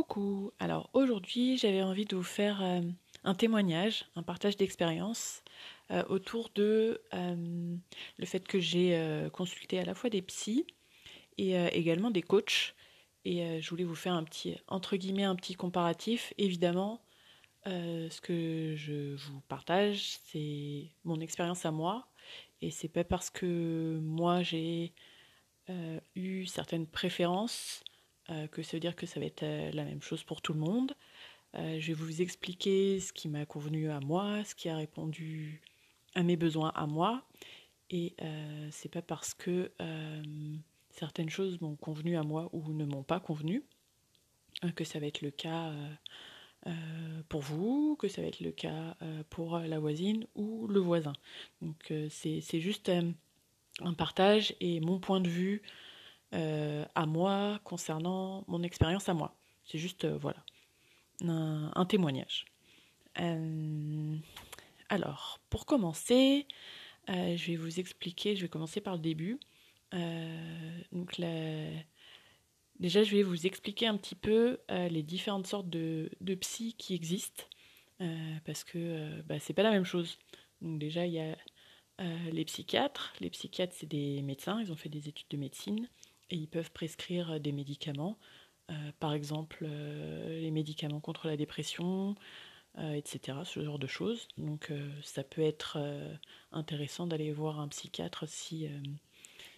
Coucou, alors aujourd'hui j'avais envie de vous faire euh, un témoignage, un partage d'expérience euh, autour de euh, le fait que j'ai consulté à la fois des psys et également des coachs. Et je voulais vous faire un petit, entre guillemets, un petit comparatif. Évidemment, ce que je vous partage, c'est mon expérience à moi. Et c'est pas parce que moi j'ai eu certaines préférences euh, que ça veut dire que ça va être euh, la même chose pour tout le monde. Euh, je vais vous expliquer ce qui m'a convenu à moi, ce qui a répondu à mes besoins à moi. Et c'est pas parce que certaines choses m'ont convenu à moi ou ne m'ont pas convenu que ça va être le cas pour vous, que ça va être le cas pour la voisine ou le voisin. Donc c'est juste un partage et mon point de vue euh, à moi concernant mon expérience à moi. C'est juste, euh, voilà, un, témoignage. Euh, alors, pour commencer, je vais vous expliquer, je vais commencer par le début. donc, déjà, je vais vous expliquer un petit peu les différentes sortes de, de psy qui existent, parce que bah, c'est pas la même chose. Donc, déjà, il y a les psychiatres. Les psychiatres, c'est des médecins, ils ont fait des études de médecine et ils peuvent prescrire des médicaments, euh, par exemple euh, les médicaments contre la dépression, euh, etc., ce genre de choses. Donc ça peut être intéressant d'aller voir un psychiatre si,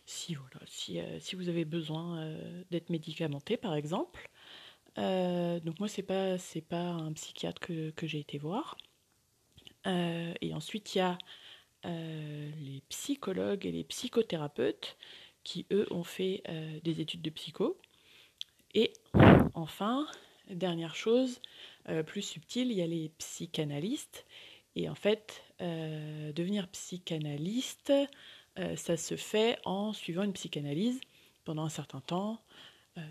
si, voilà, si, vous avez besoin d'être médicamenté, par exemple. donc moi, c'est pas, c'est pas un psychiatre que j'ai été voir. et ensuite, il y a les psychologues et les psychothérapeutes qui, eux, ont fait euh, des études de psycho. Et enfin, dernière chose, euh, plus subtile, il y a les psychanalystes. Et en fait, euh, devenir psychanalyste, ça se fait en suivant une psychanalyse pendant un certain temps,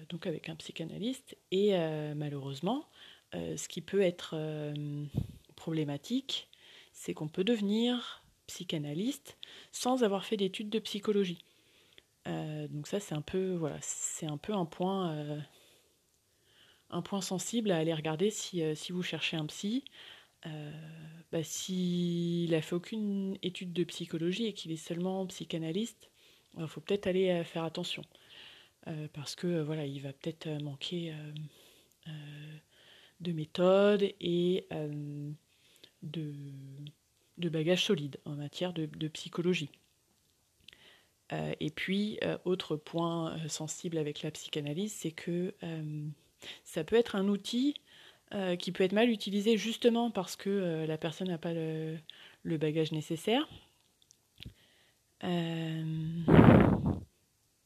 donc avec un psychanalyste. Et malheureusement, ce qui peut être problématique, c'est qu'on peut devenir psychanalyste sans avoir fait d'études de psychologie. Euh, donc ça c'est un peu voilà c'est un peu un point euh, un point sensible à aller regarder si, euh, si vous cherchez un psy. Bah, s'il a fait aucune étude de psychologie et qu'il est seulement psychanalyste, il faut peut-être aller faire attention parce que voilà il va peut-être manquer de méthode et de, de bagages solides en matière de psychologie. Euh, et puis, euh, autre point euh, sensible avec la psychanalyse, c'est que ça peut être un outil qui peut être mal utilisé justement parce que la personne n'a pas le, bagage nécessaire.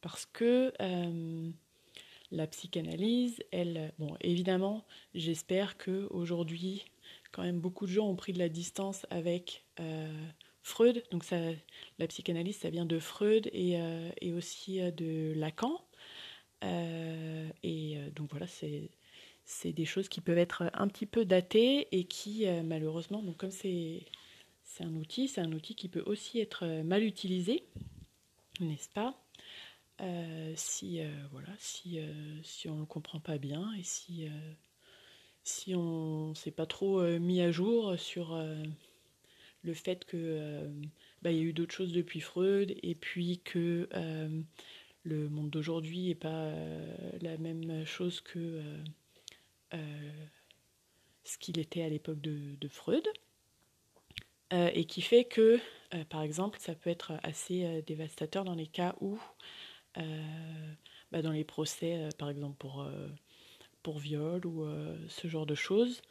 parce que la psychanalyse, elle, bon, évidemment, j'espère que aujourd'hui, quand même, beaucoup de gens ont pris de la distance avec Freud, donc ça, la psychanalyse, ça vient de Freud et, euh, aussi euh, de Lacan. Euh, et donc voilà, c'est des choses qui peuvent être un petit peu datées et qui malheureusement, donc comme c'est un outil, c'est un outil qui peut aussi être mal utilisé, n'est-ce pas? Si voilà, si si on le comprend pas bien et si si on s'est pas trop mis à jour sur le fait que euh, bah, y a eu d'autres choses depuis Freud et puis que euh, le monde d'aujourd'hui n'est pas euh, la même chose que ce qu'il était à l'époque de, Freud. et qui fait que, par exemple, ça peut être assez dévastateur dans les cas où, bah, dans les procès, par exemple pour viol ou ce genre de choses,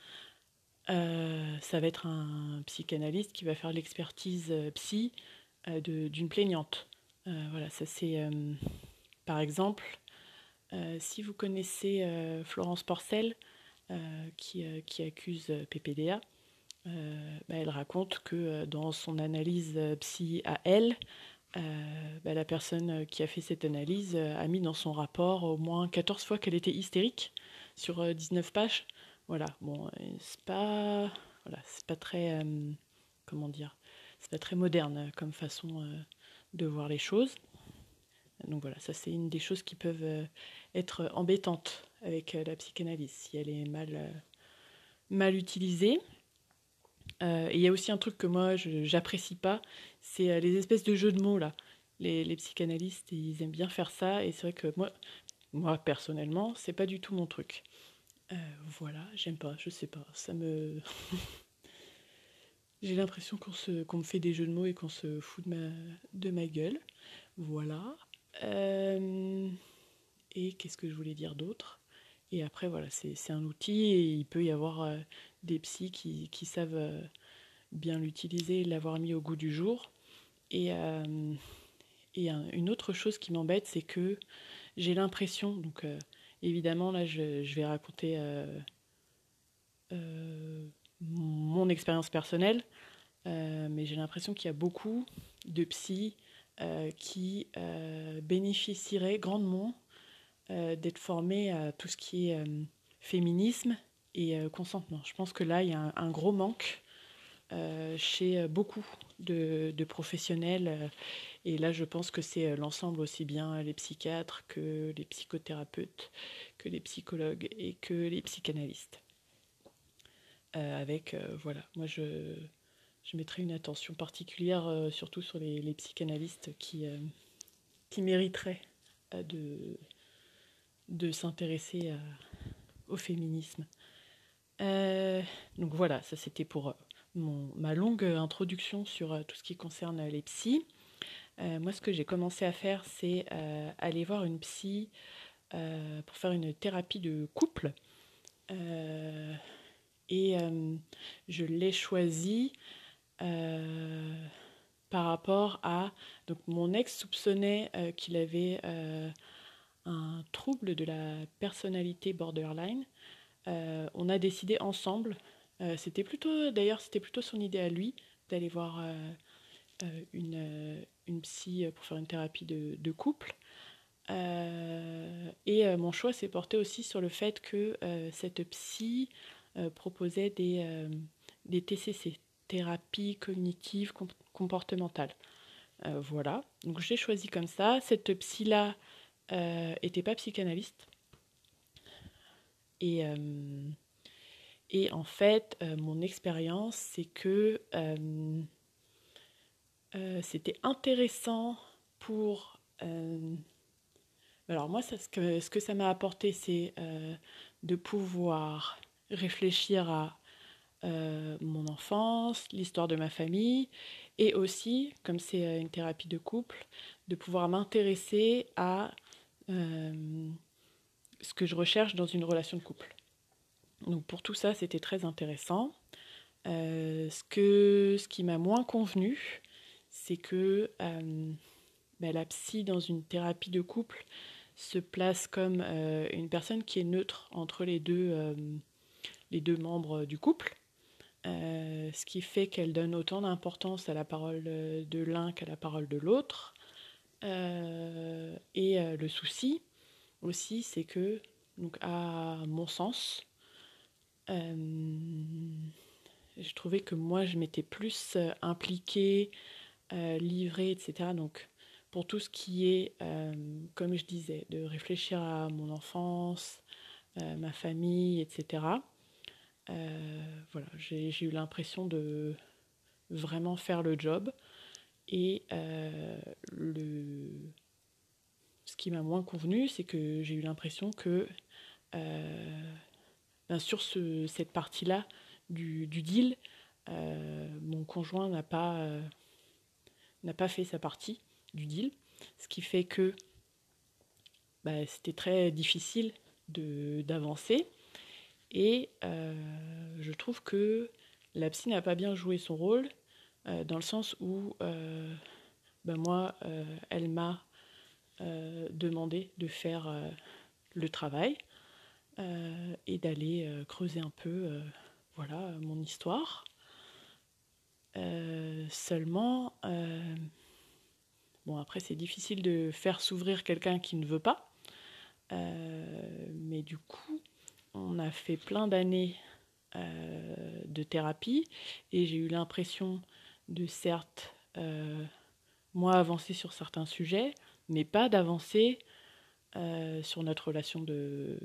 euh, ça va être un psychanalyste qui va faire l'expertise euh, psy euh, d'une plaignante. voilà, ça c'est par exemple, si vous connaissez Florence Porcel qui, accuse PPDA, bah, elle raconte que dans son analyse psy à elle, bah, la personne qui a fait cette analyse a mis dans son rapport au moins 14 fois qu'elle était hystérique sur 19 pages. Voilà, bon, c'est pas, voilà, c'est pas très, euh, comment dire, c'est pas très moderne comme façon euh, de voir les choses. Donc voilà, ça c'est une des choses qui peuvent être embêtantes avec la psychanalyse, si elle est mal, mal utilisée. il y a aussi un truc que moi, j'apprécie pas, c'est les espèces de jeux de mots là. Les, les, psychanalystes, ils aiment bien faire ça, et c'est vrai que moi, moi personnellement, c'est pas du tout mon truc. Voilà, j'aime pas, je sais pas, ça me. J'ai l'impression qu'on me fait des jeux de mots et qu'on se fout de ma, de ma gueule. Voilà. Euh, et qu'est-ce que je voulais dire d'autre? Et après, voilà, c'est un outil et il peut y avoir euh, des psys qui, qui savent euh, bien l'utiliser l'avoir mis au goût du jour. Et, et une autre chose qui m'embête, c'est que j'ai l'impression, donc évidemment, là, je, vais raconter mon expérience personnelle, euh, mais j'ai l'impression qu'il y a beaucoup de euh, qui euh, bénéficieraient grandement d'être formés à tout ce qui est féminisme et consentement. Je pense que là, il y a un, gros manque chez beaucoup de, professionnels. et là, je pense que c'est l'ensemble aussi bien les psychiatres que les psychothérapeutes, que les psychologues et que les psychanalystes. Euh, avec, euh, voilà, moi je, je mettrai une attention particulière euh, surtout sur les, les psychanalystes qui, qui mériteraient de, de s'intéresser au féminisme. donc voilà, ça c'était pour ma longue introduction sur tout ce qui concerne les psys. moi, ce que j'ai commencé à faire, c'est aller voir une psy pour faire une thérapie de couple. Et euh, je l'ai choisi euh, par rapport à... Donc mon ex soupçonnait euh, qu'il avait un trouble de la personnalité borderline. on a décidé ensemble, c'était plutôt, d'ailleurs c'était plutôt son idée à lui, d'aller voir une, une, psy pour faire une thérapie de, couple. et mon choix s'est porté aussi sur le fait que cette psy euh, proposait des, euh, des TCC, thérapie cognitive comportementale. Euh, voilà, donc j'ai choisi comme ça. Cette psy-là n'était pas psychanalyste. Et, et en fait, mon expérience, c'est que c'était intéressant pour... alors moi, ça, ce, que, ce que ça m'a apporté, c'est de pouvoir réfléchir à euh, mon enfance, l'histoire de ma famille, et aussi, comme c'est euh, une thérapie de couple, de pouvoir m'intéresser à euh, ce que je recherche dans une relation de couple. Donc pour tout ça, c'était très intéressant. ce, que, ce qui m'a moins convenu, c'est que bah, la psy dans une thérapie de couple se place comme une personne qui est neutre entre les deux les deux membres du couple, euh, ce qui fait qu'elle donne autant d'importance à la parole de l'un qu'à la parole de l'autre. Euh, et euh, le souci aussi, c'est que, donc à mon sens, je trouvais que moi, je m'étais plus impliquée, livrée, etc. Donc, pour tout ce qui est, comme je disais, de réfléchir à mon enfance, ma famille, etc. Euh, voilà, j'ai eu l'impression de vraiment faire le job. Et euh, le... ce qui m'a moins convenu, c'est que j'ai eu l'impression que euh, ben sur ce, cette partie-là du, deal, mon conjoint n'a pas, n'a pas fait sa partie du deal, ce qui fait que ben, c'était très difficile d'avancer. Et euh, je trouve que la psy n'a pas bien joué son rôle, euh, dans le sens où euh, ben moi, elle m'a demandé de faire le travail et d'aller creuser un peu voilà, mon histoire. seulement, bon après c'est difficile de faire s'ouvrir quelqu'un qui ne veut pas, mais du coup, on a fait plein d'années euh, de thérapie et j'ai eu l'impression de certes euh, moi avancer sur certains sujets, mais pas d'avancer sur notre relation de,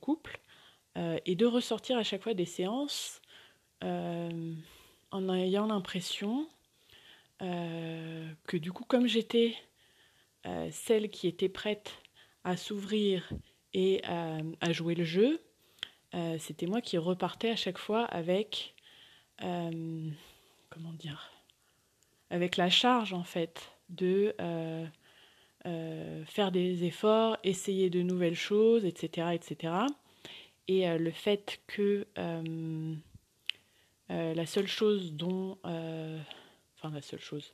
couple et de ressortir à chaque fois des séances en ayant l'impression que du coup, comme j'étais celle qui était prête à s'ouvrir et à, jouer le jeu, euh, c'était moi qui repartais à chaque fois avec, euh, comment dire, avec la charge en fait de euh, faire des efforts, essayer de nouvelles choses, etc., etc. Et le fait que la seule chose dont, enfin la seule chose,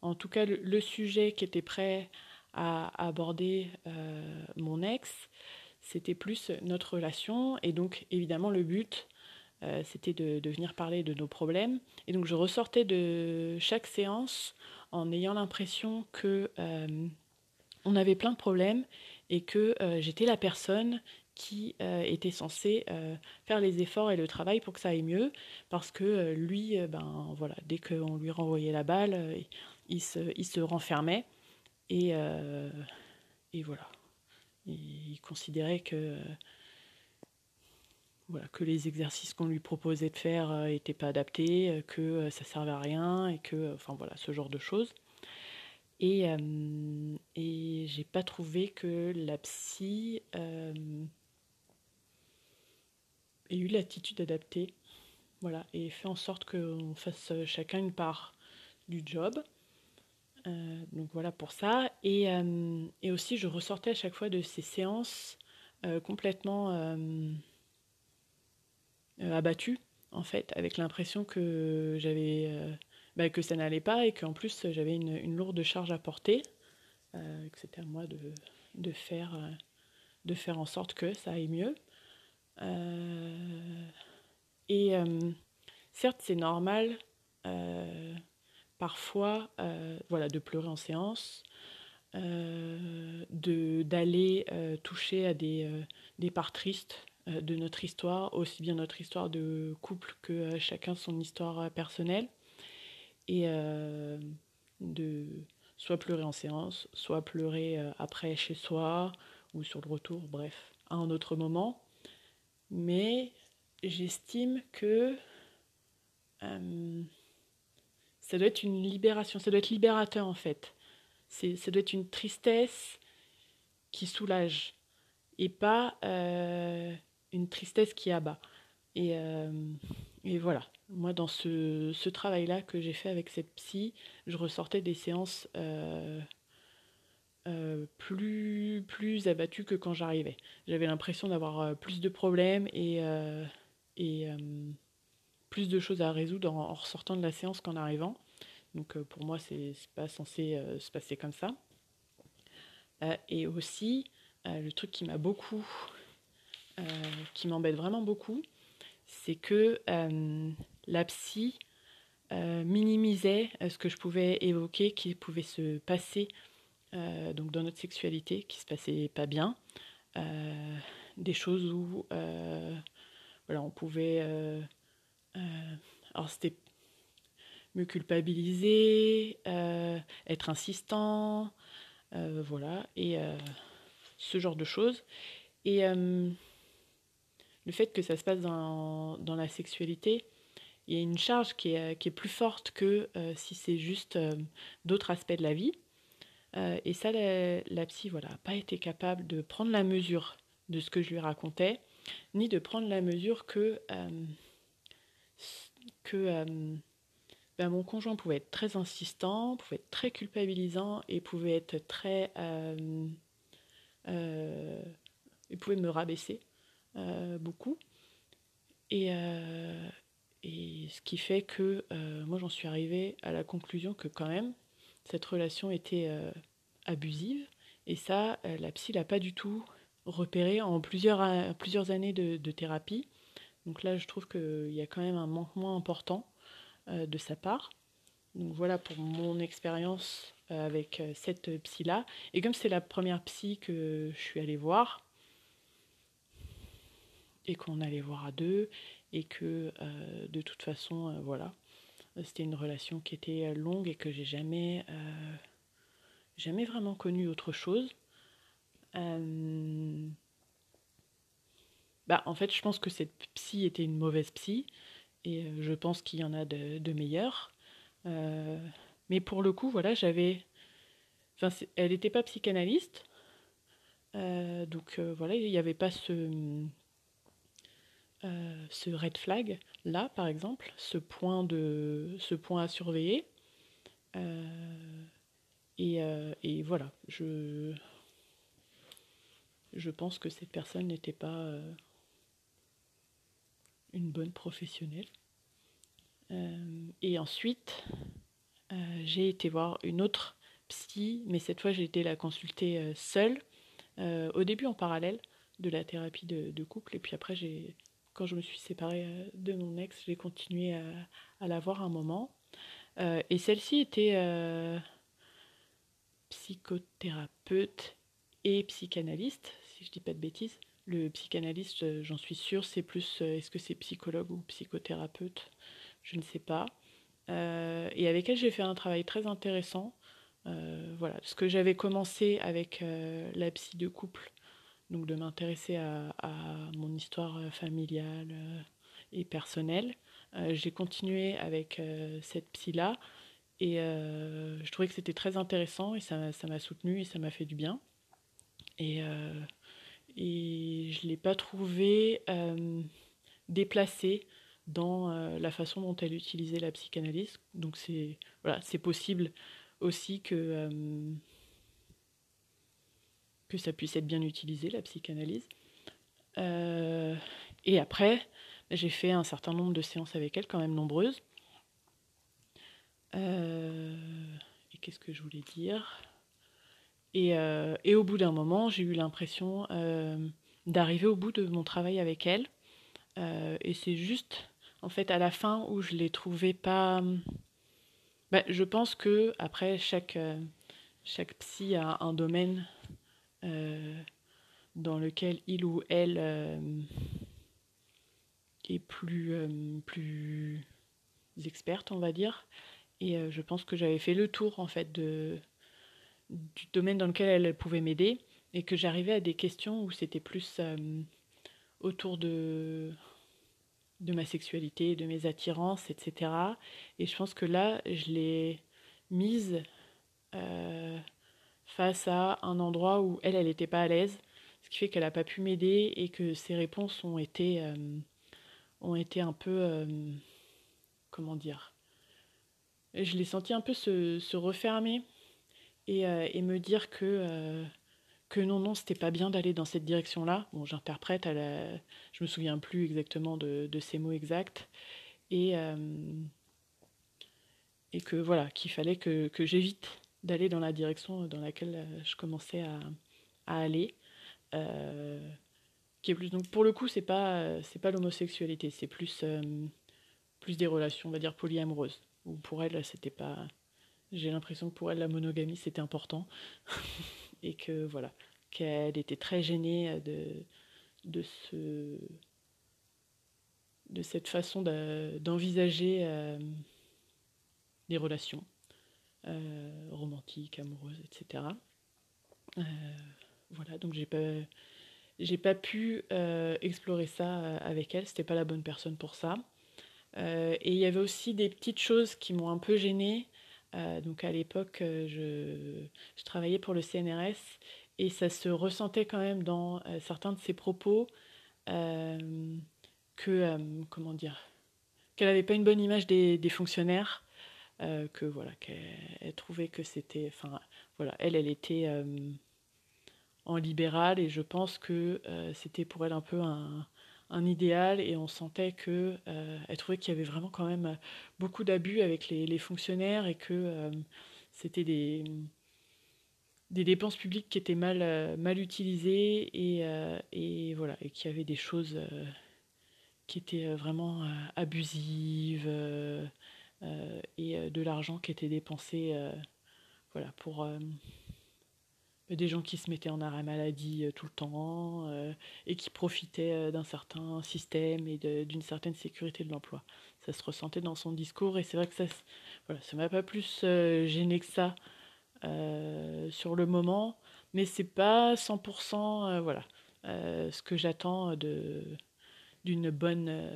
en tout cas le sujet qui était prêt à aborder mon ex, c'était plus notre relation. Et donc, évidemment, le but, euh, c'était de, venir parler de nos problèmes. Et donc, je ressortais de chaque séance en ayant l'impression que euh, on avait plein de problèmes et que euh, j'étais la personne qui était censée faire les efforts et le travail pour que ça aille mieux, parce que lui, ben voilà, dès qu'on lui renvoyait la balle, il se, il se renfermait et, et voilà. Il considérait que, voilà, que les exercices qu'on lui proposait de faire n'étaient euh, pas adaptés, euh, que euh, ça servait à rien, et que, enfin voilà, ce genre de choses. Et, et j'ai pas trouvé que la psy ait eu l'attitude adaptée, voilà, et fait en sorte qu'on fasse chacun une part du job. Euh, donc voilà pour ça. Et, euh, aussi, je ressortais à chaque fois de ces séances euh, complètement abattue, en fait, avec l'impression que j'avais bah, que ça n'allait pas et qu'en plus j'avais une, lourde charge à porter, que c'était à moi de, faire, de faire en sorte que ça aille mieux. et certes, c'est normal parfois euh, voilà, de pleurer en séance, euh, d'aller euh, toucher à des, des parts tristes de notre histoire, aussi bien notre histoire de couple que chacun son histoire personnelle, et de soit pleurer en séance, soit pleurer après chez soi ou sur le retour, bref, à un autre moment. Mais j'estime que ça doit être une libération, ça doit être libérateur en fait. Ça doit être une tristesse qui soulage et pas euh, une tristesse qui abat. Et, euh, et voilà, moi dans ce, travail-là que j'ai fait avec cette psy, je ressortais des séances euh, plus, plus abattues que quand j'arrivais. J'avais l'impression d'avoir plus de problèmes et, plus de choses à résoudre en, ressortant de la séance qu'en arrivant. Donc euh, pour moi, c'est pas censé euh, se passer comme ça. Euh, et aussi, le truc qui m'a beaucoup, qui m'embête vraiment beaucoup, c'est que la psy minimisait ce que je pouvais évoquer, qui pouvait se passer donc dans notre sexualité, qui se passait pas bien, des choses où voilà, on pouvait euh, alors c'était me culpabiliser, euh, être insistant, euh, voilà, et ce genre de choses. Et le fait que ça se passe dans, la sexualité, il y a une charge qui est, plus forte que si c'est juste d'autres aspects de la vie. et ça, la, psy, voilà, n'a pas été capable de prendre la mesure de ce que je lui racontais, ni de prendre la mesure que euh, ben, mon conjoint pouvait être très insistant, pouvait être très culpabilisant et pouvait être très. Euh, euh, il pouvait me rabaisser beaucoup. Et, et, ce qui fait que moi j'en suis arrivée à la conclusion que quand même cette relation était abusive. Et ça, la psy l'a pas du tout repéré en plusieurs, plusieurs années de, thérapie. Donc là, je trouve qu'il y a quand même un manquement important euh, de sa part. Donc voilà pour mon expérience euh, avec euh, cette psy-là. Et comme c'est la première psy que je suis allée voir, et qu'on allait voir à deux, et que de toute façon, voilà, c'était une relation qui était longue et que j'ai jamais jamais vraiment connu autre chose. Euh, bah, en fait, je pense que cette psy était une mauvaise psy, et je pense qu'il y en a de, de meilleures. mais pour le coup, voilà, j'avais. Enfin, elle n'était pas psychanalyste, donc voilà, il n'y avait pas ce, ce red flag là, par exemple, ce point, de, ce point à surveiller. Et, et, voilà, je, je pense que cette personne n'était pas une bonne professionnelle. et ensuite, j'ai été voir une autre psy, mais cette fois j'ai été la consulter seule, au début en parallèle de la thérapie de, de couple, et puis après j'ai quand je me suis séparée de mon ex, j'ai continué à, à la voir un moment. et celle-ci était psychothérapeute et psychanalyste, si je dis pas de bêtises. Le psychanalyste, euh, j'en suis sûre, c'est plus euh, est-ce que c'est psychologue ou psychothérapeute? Je ne sais pas. Euh, et avec elle, j'ai fait un travail très intéressant. voilà, ce que j'avais commencé avec la psy de couple, donc de m'intéresser à, mon histoire familiale et personnelle. j'ai continué avec cette psy-là et euh, je trouvais que c'était très intéressant et ça, ça m'a soutenu et ça m'a fait du bien. Et, euh, et je ne l'ai pas trouvé euh, déplacée dans euh, la façon dont elle utilisait la psychanalyse. Donc c'est voilà, possible aussi que, euh, que ça puisse être bien utilisé, la psychanalyse. Euh, et après, j'ai fait un certain nombre de séances avec elle, quand même nombreuses. Euh, et qu'est-ce que je voulais dire? Et, euh, et, au bout d'un moment, j'ai eu l'impression d'arriver au bout de mon travail avec elle. et c'est juste, en fait, à la fin où je l'ai trouvé pas. Bah, je pense que après chaque chaque psy a un domaine dans lequel il ou elle est plus plus experte, on va dire. Et euh, je pense que j'avais fait le tour en fait du domaine dans lequel elle pouvait m'aider et que j'arrivais à des questions où c'était plus euh, autour de, de ma sexualité, de mes attirances, etc. Et je pense que là, je l'ai mise euh, face à un endroit où elle, elle n'était pas à l'aise, ce qui fait qu'elle n'a pas pu m'aider et que ses réponses ont été, euh, un peu, euh, comment dire, je l'ai senti un peu se, refermer et, euh, et, me dire que, que non, non, c'était pas bien d'aller dans cette direction-là. Bon, j'interprète, la... je me souviens plus exactement de, de ces mots exacts. Et, que voilà, qu'il fallait que j'évite d'aller dans la direction dans laquelle je commençais à, aller. Euh, qui est plus pour le coup c'est pas pas l'homosexualité c'est plus euh, plus des relations on va dire polyamoureuses ou pour elle, c'était pas. J'ai l'impression que pour elle, la monogamie, c'était important. et que, voilà, qu'elle était très gênée de, de, ce, de cette façon d'envisager euh, les relations euh, romantiques, amoureuses, etc. Euh, voilà, donc j'ai pas. J'ai pas pu euh, explorer ça avec elle, c'était pas la bonne personne pour ça. Et il y avait aussi des petites choses qui m'ont un peu gênée. Donc à l'époque, je, travaillais pour le CNRS et ça se ressentait quand même dans certains de ses propos que, comment dire, qu'elle n'avait pas une bonne image des fonctionnaires, que voilà, qu'elle trouvait que c'était, enfin voilà, elle, elle était en libéral et je pense que c'était pour elle un peu un, idéal et on sentait que euh, elle trouvait qu'il y avait vraiment quand même beaucoup d'abus avec les, fonctionnaires et que euh, c'était des des dépenses publiques qui étaient mal euh, mal utilisées et, euh, et voilà et avait des choses euh, qui étaient vraiment euh, abusives et de l'argent qui était dépensé voilà pour des gens qui se mettaient en arrêt maladie euh, tout le temps euh, et qui profitaient euh, d'un certain système et d'une certaine sécurité de l'emploi. Ça se ressentait dans son discours et c'est vrai que ça voilà, ça m'a pas plus euh, gêné que ça sur le moment, mais c'est pas 100% voilà, ce que j'attends d'une bonne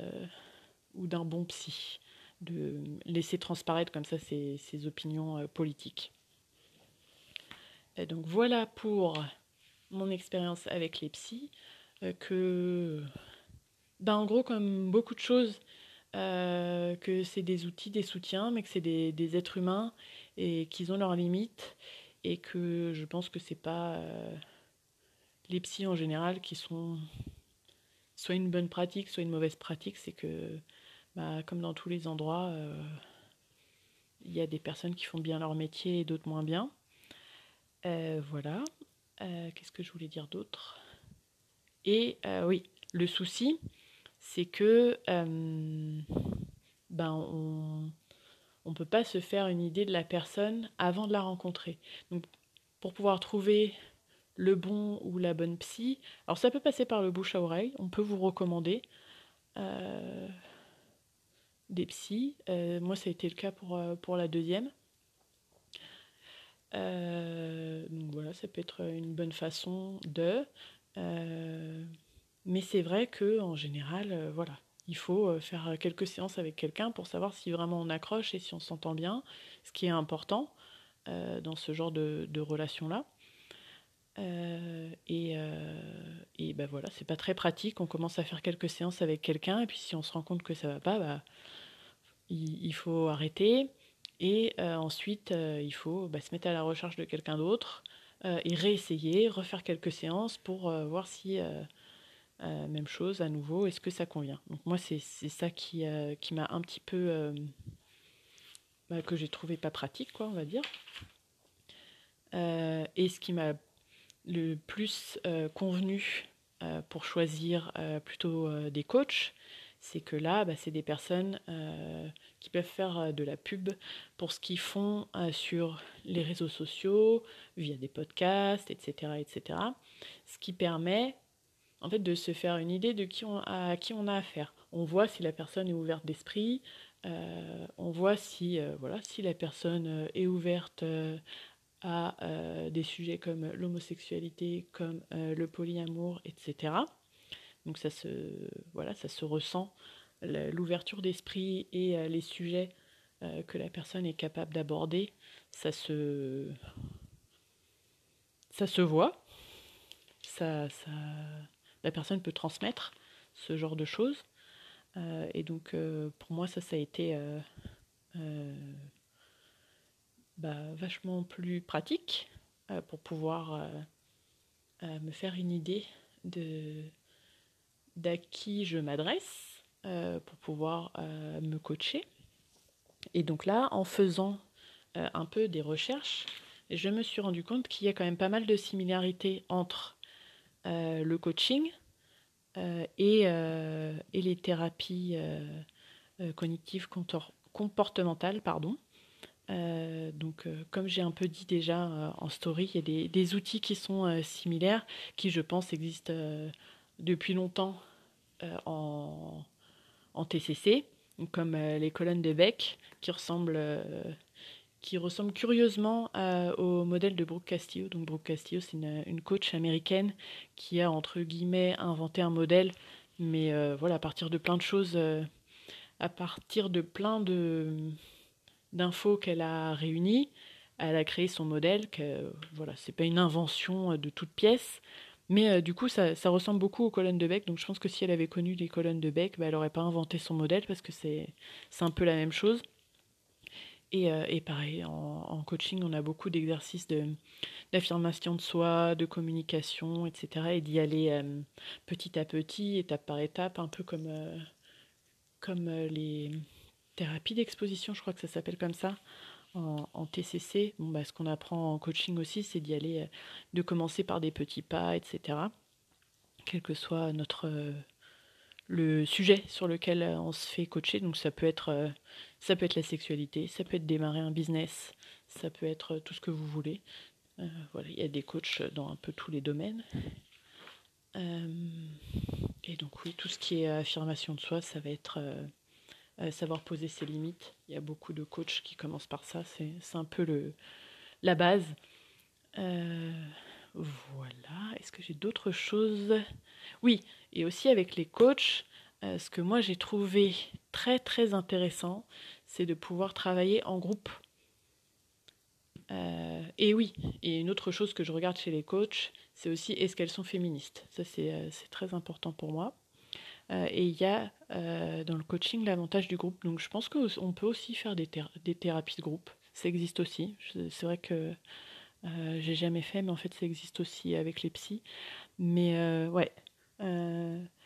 ou d'un bon psy, de laisser transparaître comme ça ses, opinions politiques. Et donc voilà pour mon expérience avec les psys, que ben, en gros, comme beaucoup de choses, euh, que c'est des outils, des soutiens, mais que c'est des, êtres humains et qu'ils ont leurs limites et que je pense que c'est pas euh, les psys en général qui sont soit une bonne pratique, soit une mauvaise pratique. C'est que, bah, comme dans tous les endroits, euh, il y a des personnes qui font bien leur métier et d'autres moins bien. voilà. Qu'est-ce que je voulais dire d'autre? Et oui, le souci, c'est que euh, ben on ne peut pas se faire une idée de la personne avant de la rencontrer. Donc pour pouvoir trouver le bon ou la bonne psy, alors ça peut passer par le bouche à oreille, on peut vous recommander euh, des psys. Euh, moi ça a été le cas pour, pour la deuxième. donc voilà, ça peut être une bonne façon de. Mais c'est vrai que en général, euh, voilà, il faut euh, faire quelques séances avec quelqu'un pour savoir si vraiment on accroche et si on s'entend bien, ce qui est important euh, dans ce genre de, de relation-là. et, et ben voilà, c'est pas très pratique. On commence à faire quelques séances avec quelqu'un, et puis si on se rend compte que ça va pas, bah, il, faut arrêter. Et ensuite, il faut bah, se mettre à la recherche de quelqu'un d'autre et réessayer, refaire quelques séances pour voir si euh, même chose à nouveau, est-ce que ça convient Donc moi c'est ça qui, euh, m'a un petit peu... Euh, bah, que j'ai trouvé pas pratique, quoi, on va dire. et ce qui m'a le plus convenu pour choisir plutôt des coachs, c'est que là, bah, c'est des personnes qui peuvent faire de la pub pour ce qu'ils font sur les réseaux sociaux, via des podcasts, etc., etc. Ce qui permet en fait, de se faire une idée de qui on, à qui on a affaire. On voit si la personne est ouverte d'esprit, euh, on voit si, euh, voilà, si la personne euh, est ouverte à des sujets comme l'homosexualité, comme le polyamour, etc. Donc ça se, voilà, ça se ressent, l'ouverture d'esprit et les sujets que la personne est capable d'aborder, ça se, ça se voit, ça, ça, la personne peut transmettre ce genre de choses. Euh, et donc, euh, pour moi, ça, ça a été euh, bah, vachement plus pratique pour pouvoir me faire une idée de d'à qui je m'adresse pour pouvoir me coacher. Et donc là, en faisant un peu des recherches, je me suis rendu compte qu'il y a quand même pas mal de similarités entre euh, le coaching euh, et, euh, et, les thérapies cognitives comportementales. Pardon. donc, comme j'ai un peu dit déjà en story, il y a des, des outils qui sont similaires, qui je pense existent depuis longtemps en, en, TCC, comme les colonnes de Beck, qui ressemblent qui ressemble curieusement au modèle de Brooke Castillo. Donc Brooke Castillo, c'est une, coach américaine qui a entre guillemets inventé un modèle, mais euh, voilà, à partir de plein de choses, euh, à partir de plein de d'infos qu'elle a réunies, elle a créé son modèle. Que voilà, c'est pas une invention de toute pièce. Mais euh, du coup, ça, ressemble beaucoup aux colonnes de Beck. Donc je pense que si elle avait connu les colonnes de Beck, bah, elle n'aurait pas inventé son modèle parce que c'est un peu la même chose. Euh, et, pareil, en, coaching, on a beaucoup d'exercices d'affirmation de, soi, de communication, etc. Et d'y aller euh, petit à petit, étape par étape, un peu euh, comme les thérapies d'exposition, je crois que ça s'appelle comme ça, en, TCC. Bon, bah, ce qu'on apprend en coaching aussi, c'est d'y aller, de commencer par des petits pas, etc. Quel que soit notre le sujet sur lequel euh, on se fait coacher. Donc ça peut être euh, ça peut être la sexualité, ça peut être démarrer un business, ça peut être euh, tout ce que vous voulez. voilà, il y a des coachs dans un peu tous les domaines. et donc oui, tout ce qui est affirmation de soi, ça va être savoir poser ses limites. Il y a beaucoup de coachs qui commencent par ça. C'est un peu le, la base. voilà. Est-ce que j'ai d'autres choses? Oui, et aussi avec les coachs, ce que moi j'ai trouvé très très intéressant, c'est de pouvoir travailler en groupe. Euh, et oui, et une autre chose que je regarde chez les coachs, c'est aussi est-ce qu'elles sont féministes? Ça, c'est euh, très important pour moi. Euh, et il y a dans le coaching l'avantage du groupe. Donc je pense qu'on peut aussi faire des, thérapies de groupe. Ça existe aussi. C'est vrai que j'ai jamais fait, mais en fait ça existe aussi avec les psys. Mais ouais,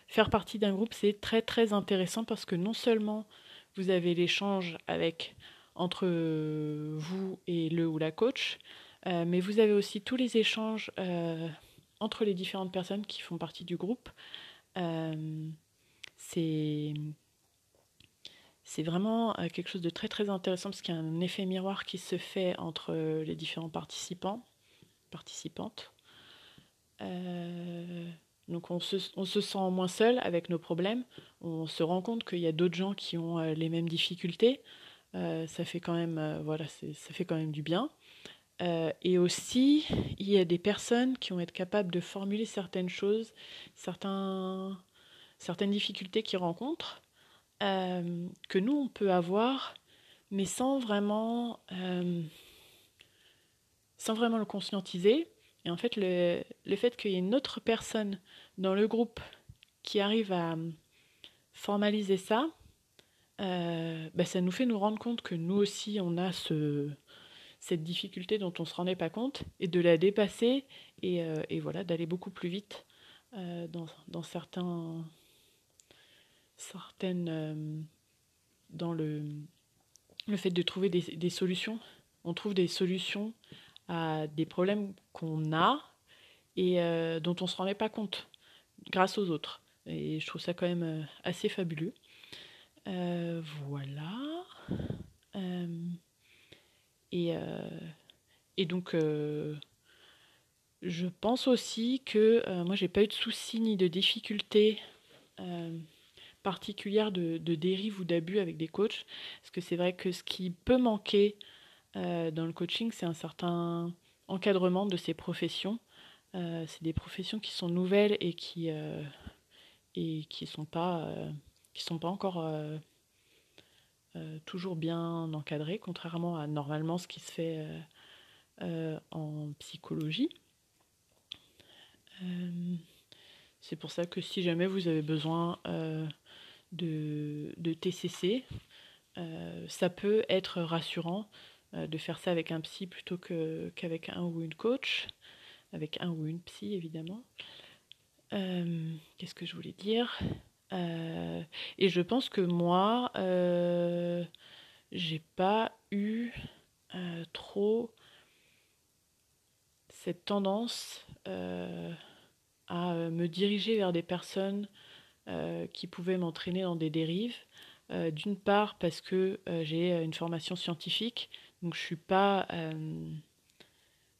faire partie d'un groupe, c'est très très intéressant parce que non seulement vous avez l'échange avec entre vous et le ou la coach, euh, mais vous avez aussi tous les échanges euh, entre les différentes personnes qui font partie du groupe. Euh, c'est c'est vraiment quelque chose de très très intéressant parce qu'il y a un effet miroir qui se fait entre les différents participants, participantes. donc on se, on se, sent moins seul avec nos problèmes, on se rend compte qu'il y a d'autres gens qui ont les mêmes difficultés. Euh, ça fait quand même, euh, voilà, ça fait quand même du bien. Euh, et aussi, il y a des personnes qui vont être capables de formuler certaines choses, certains, certaines difficultés qu'ils rencontrent, que nous, on peut avoir, mais sans vraiment, vraiment le conscientiser. Et en fait, le, fait qu'il y ait une autre personne dans le groupe qui arrive à formaliser ça, euh, bah, ça nous fait nous rendre compte que nous aussi, on a ce, cette difficulté dont on ne se rendait pas compte, et de la dépasser, et, euh, voilà, d'aller beaucoup plus vite euh, dans, certains, certaines... dans le, fait de trouver des, solutions. On trouve des solutions à des problèmes qu'on a et dont on ne se rendait pas compte grâce aux autres. Et je trouve ça quand même assez fabuleux. Euh, voilà. Euh, et, euh, et, donc, je pense aussi que moi, j'ai pas eu de soucis ni de difficultés particulières de, de, dérive ou d'abus avec des coachs. Parce que c'est vrai que ce qui peut manquer dans le coaching, c'est un certain encadrement de ces professions. c'est des professions qui sont nouvelles et qui et qui sont pas sont pas encore euh, euh, toujours bien encadrés, contrairement à normalement ce qui se fait euh, en psychologie. C'est pour ça que si jamais vous avez besoin de, TCC, ça peut être rassurant de faire ça avec un psy plutôt qu'avec un ou une coach, avec un ou une psy évidemment. Qu'est-ce que je voulais dire? Euh, et je pense que moi, euh, j'ai pas eu euh, trop cette tendance à me diriger vers des personnes qui pouvaient m'entraîner dans des dérives. D'une part parce que j'ai une formation scientifique, donc je suis pas,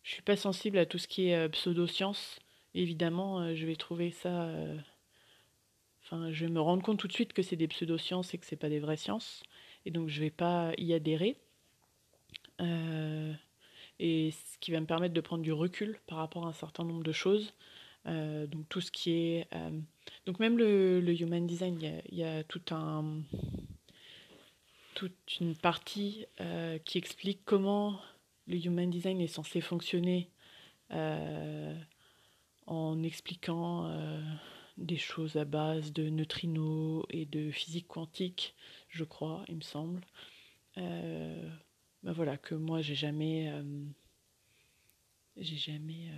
suis pas sensible à tout ce qui est pseudoscience. Évidemment, je vais trouver ça Enfin, je vais me rendre compte tout de suite que c'est des pseudosciences et que c'est pas des vraies sciences. Et donc, je vais pas y adhérer. Euh, et ce qui va me permettre de prendre du recul par rapport à un certain nombre de choses. Euh, donc, tout ce qui est. Euh, donc, même le, human design, il y, a, toute une partie qui explique comment le human design est censé fonctionner en expliquant des choses à base de neutrinos et de physique quantique, je crois, il me semble. Euh, ben voilà, que moi j'ai jamais. Euh, j'ai jamais.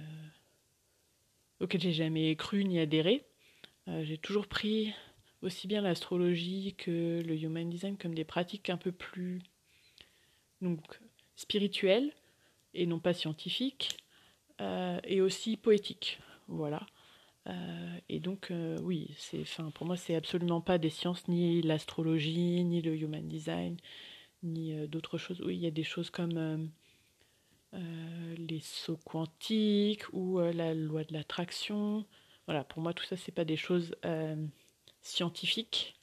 Euh, auquel j'ai jamais cru ni adhéré. j'ai toujours pris aussi bien l'astrologie que le human design comme des pratiques un peu plus. donc spirituelles et non pas scientifiques, et aussi poétiques. Voilà. Euh, et donc, euh, oui, c'est, pour moi, c'est absolument pas des sciences, ni l'astrologie, ni le human design, ni euh, d'autres choses. Oui, il y a des choses comme les sauts quantiques ou la loi de l'attraction. Voilà, pour moi, tout ça, c'est pas des choses scientifiques.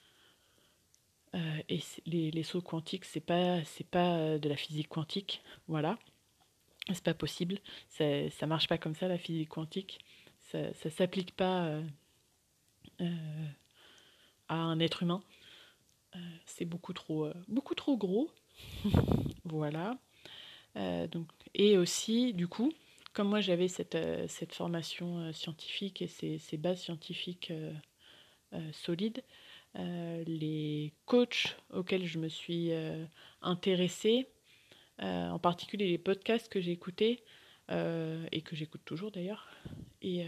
et les, les, sauts quantiques, c'est pas, c'est pas de la physique quantique. Voilà. C'est pas possible. Ça, ça marche pas comme ça, la physique quantique. Ça, ça s'applique pas euh, euh, à un être humain. Euh, c'est beaucoup trop, beaucoup trop gros. voilà. donc, et aussi, du coup, comme moi j'avais cette, cette formation scientifique et ces, bases scientifiques solides, les coachs auxquels je me suis intéressée, en particulier les podcasts que j'ai écoutés, et que j'écoute toujours d'ailleurs, et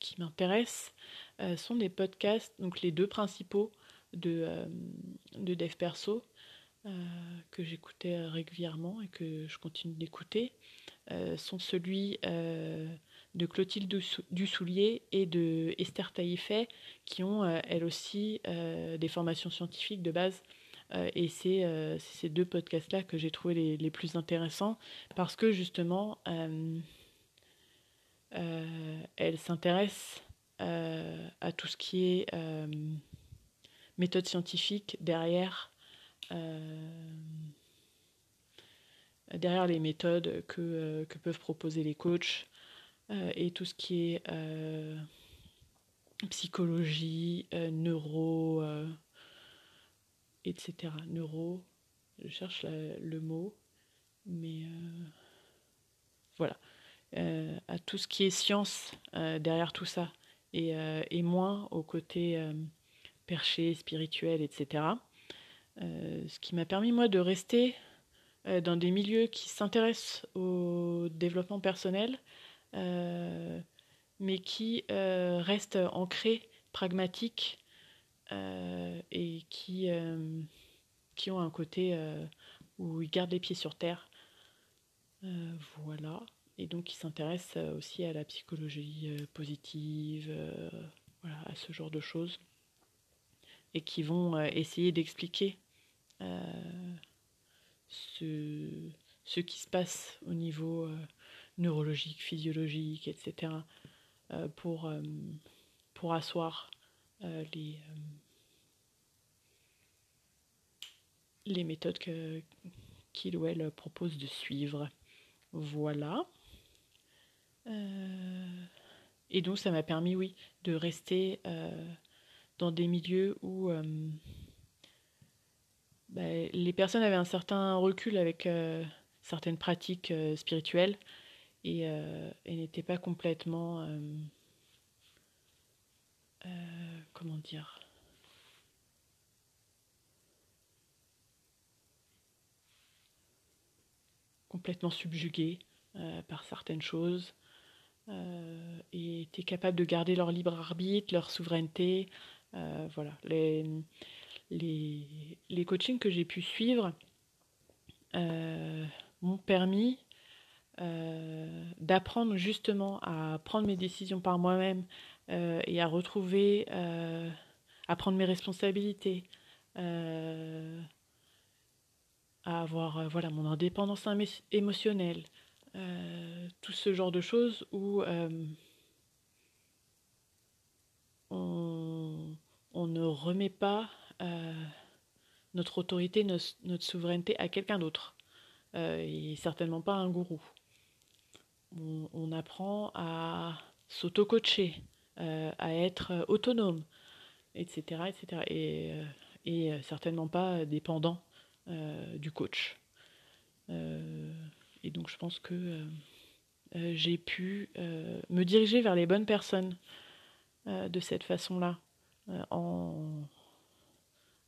qui m'intéressent, sont des podcasts, donc les deux principaux de, de Dev Perso, que j'écoutais régulièrement et que je continue d'écouter, sont celui de Clotilde Dussoulier et de Esther Taïfet, qui ont elles aussi des formations scientifiques de base. et c'est ces deux podcasts-là que j'ai trouvé les, les, plus intéressants parce que justement, elles s'intéressent à tout ce qui est méthode scientifique derrière derrière les méthodes que, que, peuvent proposer les coachs euh, et tout ce qui est euh, psychologie, euh, neuro, etc. Neuro, je cherche le mot, mais voilà. à tout ce qui est science derrière tout ça, et, et moins au côté perché, spirituel, etc. ce qui m'a permis, moi, de rester dans des milieux qui s'intéressent au développement personnel, euh, mais qui euh, restent ancrés, pragmatiques euh, et qui, qui ont un côté où ils gardent les pieds sur terre. voilà. Et donc ils s'intéressent aussi à la psychologie positive, voilà, à ce genre de choses. Et qui vont essayer d'expliquer ce, ce qui se passe au niveau neurologique, physiologique, etc., euh, pour, euh, pour asseoir euh, les, les méthodes qu'il ou elle propose de suivre. Voilà. et donc ça m'a permis, oui, de rester dans des milieux où bah, les personnes avaient un certain recul avec certaines pratiques spirituelles et, euh, n'était pas complètement euh, euh, comment dire? Complètement subjugués par certaines choses et étaient capables de garder leur libre arbitre, leur souveraineté. voilà, les, les coachings que j'ai pu suivre m'ont permis euh, d'apprendre justement à prendre mes décisions par moi-même euh, et à retrouver, euh, à prendre mes responsabilités, à avoir voilà, mon indépendance émotionnelle, tout ce genre de choses où on, ne remet pas notre autorité, notre souveraineté à quelqu'un d'autre, et certainement pas à un gourou on, apprend à s'auto-coacher, euh, à être autonome, etc. etc. et, euh, euh, certainement pas dépendant du coach. et donc je pense que j'ai pu me diriger vers les bonnes personnes de cette façon-là,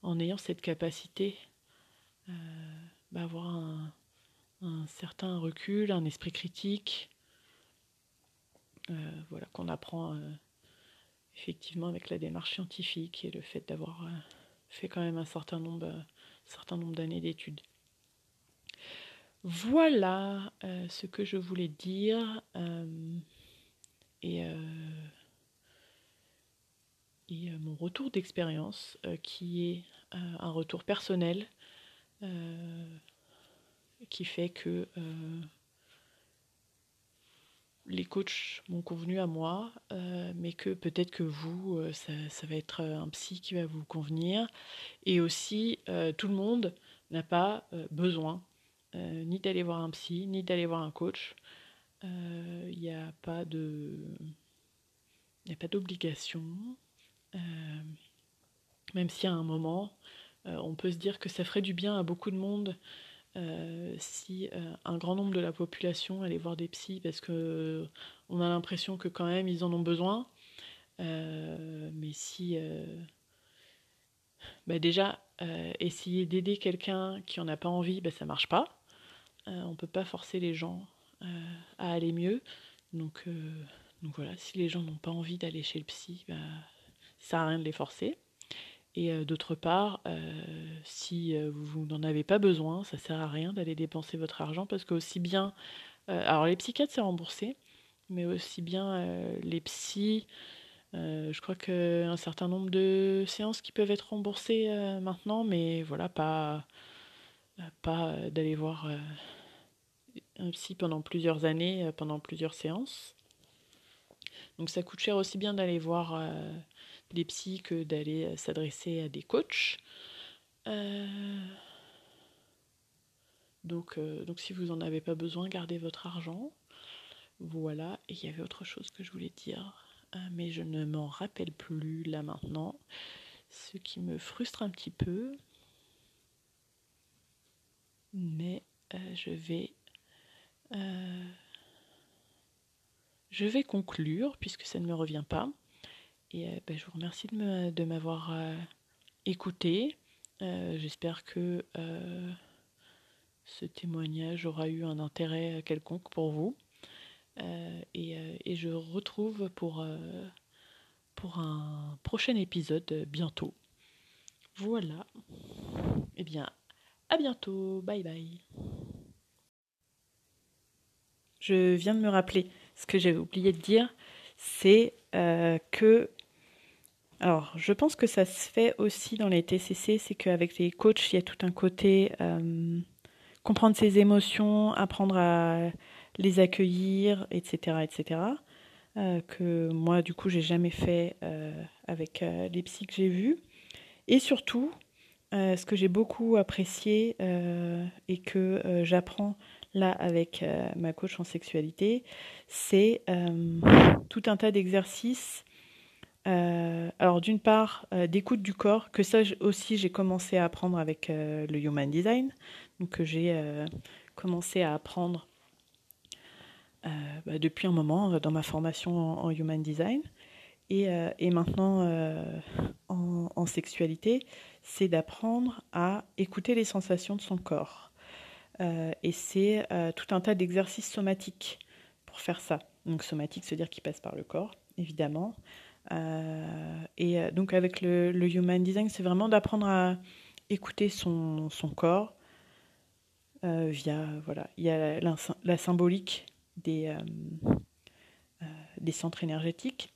en, ayant cette capacité d'avoir un, un certain recul, un esprit critique, euh, voilà, qu'on apprend euh, effectivement avec la démarche scientifique et le fait d'avoir euh, fait quand même un certain nombre, certain nombre d'années d'études. Voilà ce que je voulais dire. et, et mon retour d'expérience, qui est un retour personnel, qui fait que les coachs m'ont convenu à moi, euh, mais que peut-être que vous, euh, ça, va être euh, un psy qui va vous convenir. Et aussi, tout le monde n'a pas besoin ni d'aller voir un psy, ni d'aller voir un coach. Il n'y a pas de. Il a pas d'obligation. Même si à un moment, on peut se dire que ça ferait du bien à beaucoup de monde si un grand nombre de la population allait voir des psys parce que on a l'impression que quand même ils en ont besoin. mais si bah déjà, euh, essayer d'aider quelqu'un qui en a pas envie, bah, ça marche pas. Euh, on peut pas forcer les gens euh, à aller mieux. Donc, donc voilà, si les gens n'ont pas envie d'aller chez le psy, bah, ça sert à rien de les forcer. Et d'autre part, si vous n'en avez pas besoin, ça sert à rien d'aller dépenser votre argent parce que aussi bien, alors les psychiatres c'est remboursé, mais aussi bien les psys, euh, je crois qu'un certain nombre de séances qui peuvent être remboursées euh, maintenant, mais voilà, pas, euh, pas d'aller voir un psy pendant plusieurs années, pendant plusieurs séances. Donc ça coûte cher aussi bien d'aller voir des psys que d'aller s'adresser à des coachs. donc, donc si vous n'en avez pas besoin, gardez votre argent. Voilà, et il y avait autre chose que je voulais dire. Mais je ne m'en rappelle plus là maintenant, ce qui me frustre un petit peu. Mais euh, je vais euh, je vais conclure puisque ça ne me revient pas. Et euh, ben, je vous remercie de m'avoir écouté. J'espère que ce témoignage aura eu un intérêt quelconque pour vous. Euh, euh, et, je retrouve pour, euh, pour un prochain épisode bientôt. Voilà. Eh bien, à bientôt. Bye bye. Je viens de me rappeler ce que j'avais oublié de dire, c'est que alors, je pense que ça se fait aussi dans les TCC, c'est qu'avec les coachs, il y a tout un côté comprendre ses émotions, apprendre à les accueillir, etc., etc. Euh, que moi, du coup, j'ai jamais fait euh, avec euh, les psys que j'ai vus. Et surtout, ce que j'ai beaucoup apprécié et que j'apprends là avec ma coach en sexualité, c'est tout un tas d'exercices. Alors d'une part, d'écoute du corps, que ça aussi j'ai commencé à apprendre avec le Human Design, donc que j'ai commencé à apprendre euh, bah, depuis un moment euh, dans ma formation en, Human Design. Et, euh, maintenant en, sexualité, c'est d'apprendre à écouter les sensations de son corps. et c'est tout un tas d'exercices somatiques pour faire ça. Donc somatique, se dire qu'il passe par le corps, évidemment. Et donc avec le, Human Design, c'est vraiment d'apprendre à écouter son, son corps via, voilà, il y a la, symbolique des, euh, euh, des centres énergétiques.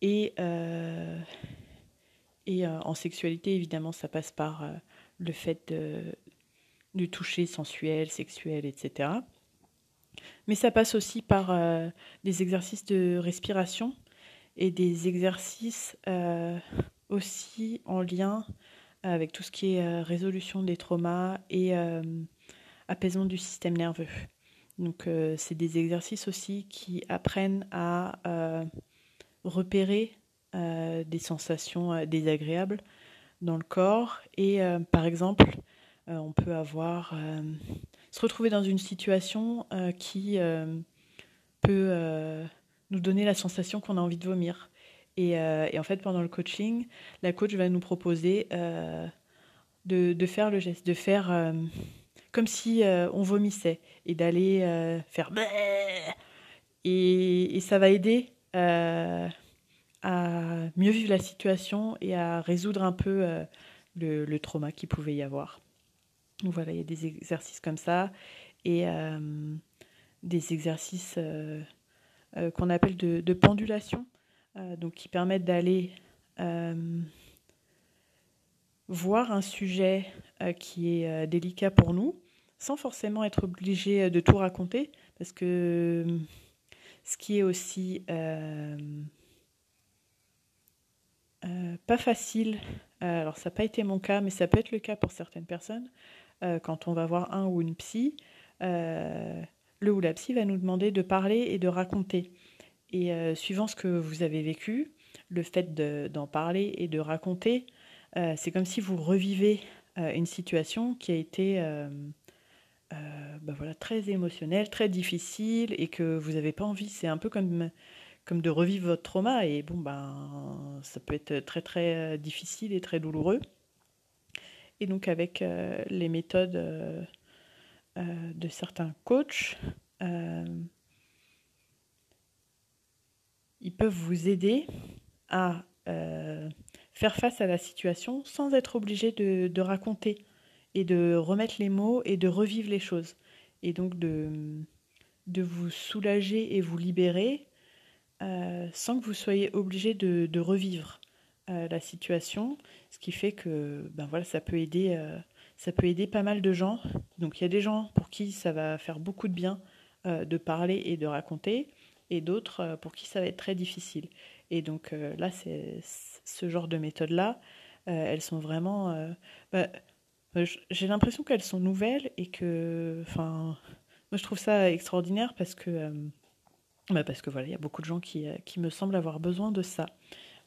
Et, euh, et en sexualité, évidemment, ça passe par le fait de, toucher sensuel, sexuel, etc. Mais ça passe aussi par des exercices de respiration et des exercices aussi en lien avec tout ce qui est résolution des traumas et apaisement du système nerveux. Donc euh, c'est des exercices aussi qui apprennent à euh, repérer euh, des sensations désagréables dans le corps. Et par exemple, on peut avoir se retrouver dans une situation qui peut nous donner la sensation qu'on a envie de vomir. Et, en fait, pendant le coaching, la coach va nous proposer de, faire le geste, de faire comme si euh, on vomissait et d'aller euh, faire et, ça va aider euh, à mieux vivre la situation et à résoudre un peu le, le, trauma qu'il pouvait y avoir. Donc voilà, il y a des exercices comme ça et des exercices qu'on appelle de, pendulation, donc qui permettent d'aller voir un sujet qui est délicat pour nous sans forcément être obligé euh, de tout raconter, parce que euh, ce qui est aussi euh, pas facile, alors ça n'a pas été mon cas, mais ça peut être le cas pour certaines personnes, quand on va voir un ou une psy, le ou la psy va nous demander de parler et de raconter. Et suivant ce que vous avez vécu, le fait d'en parler et de raconter, c'est comme si vous revivez une situation qui a été ben voilà, très émotionnelle, très difficile et que vous n'avez pas envie. C'est un peu comme comme de revivre votre trauma. Et bon, ben, ça peut être très très euh, difficile et très douloureux. Et donc avec euh, les méthodes euh, de certains coachs, ils peuvent vous aider à faire face à la situation sans être obligé de, raconter et de remettre les mots et de revivre les choses. Et donc de, vous soulager et vous libérer euh, sans que vous soyez obligé de, revivre euh, la situation, ce qui fait que ben voilà, ça peut aider, euh, ça peut aider pas mal de gens. Donc il y a des gens pour qui ça va faire beaucoup de bien de parler et de raconter, et d'autres pour qui ça va être très difficile. Et donc là, c'est ce genre de méthodes-là, elles sont vraiment. Ben, j'ai l'impression qu'elles sont nouvelles et que, enfin, moi je trouve ça extraordinaire parce que bah, parce que voilà, il y a beaucoup de gens qui, euh, qui me semblent avoir besoin de ça.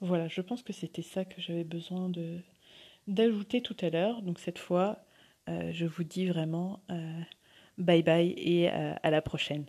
Voilà, je pense que c'était ça que j'avais besoin d'ajouter tout à l'heure. Donc cette fois, euh, je vous dis vraiment euh, bye bye et à la prochaine.